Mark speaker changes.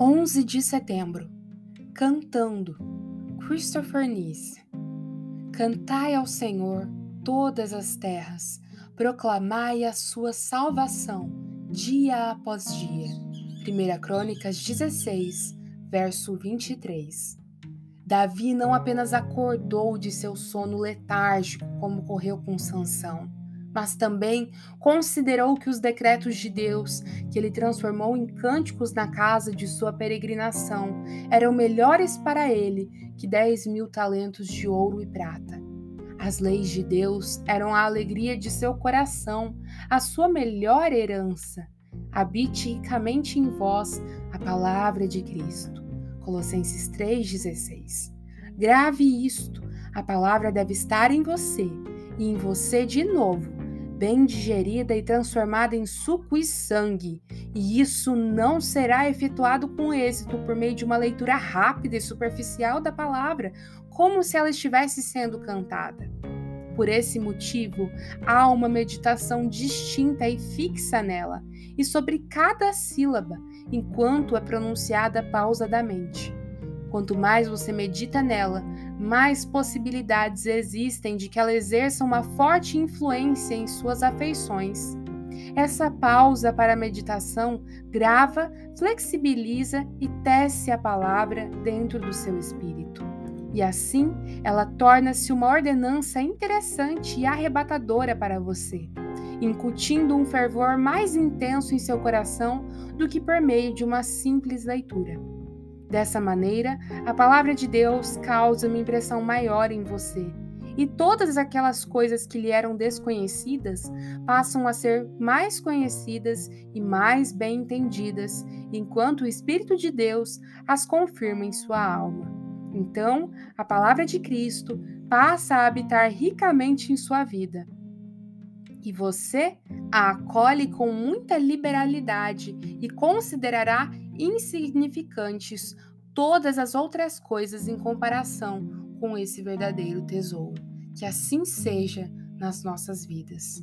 Speaker 1: 11 de setembro. Cantando. Christopher Nice. Cantai ao Senhor todas as terras, proclamai a sua salvação dia após dia. 1 Crônicas 16, verso 23. Davi não apenas acordou de seu sono letárgico, como ocorreu com Sansão, mas também considerou que os decretos de Deus, que ele transformou em cânticos na casa de sua peregrinação, eram melhores para ele que dez mil talentos de ouro e prata. As leis de Deus eram a alegria de seu coração, a sua melhor herança. Habite ricamente em vós a palavra de Cristo. Colossenses 3,16. Grave isto: a palavra deve estar em você, e em você de novo, bem digerida e transformada em suco e sangue. E isso não será efetuado com êxito por meio de uma leitura rápida e superficial da palavra, como se ela estivesse sendo cantada. Por esse motivo, há uma meditação distinta e fixa nela, e sobre cada sílaba, enquanto é pronunciada pausadamente. Quanto mais você medita nela, mais possibilidades existem de que ela exerça uma forte influência em suas afeições. Essa pausa para a meditação grava, flexibiliza e tece a palavra dentro do seu espírito. E assim, ela torna-se uma ordenança interessante e arrebatadora para você, incutindo um fervor mais intenso em seu coração do que por meio de uma simples leitura. Dessa maneira, a palavra de Deus causa uma impressão maior em você, e todas aquelas coisas que lhe eram desconhecidas passam a ser mais conhecidas e mais bem entendidas, enquanto o Espírito de Deus as confirma em sua alma. Então, a palavra de Cristo passa a habitar ricamente em sua vida. E você a acolhe com muita liberalidade e considerará insignificantes todas as outras coisas em comparação com esse verdadeiro tesouro. Que assim seja nas nossas vidas.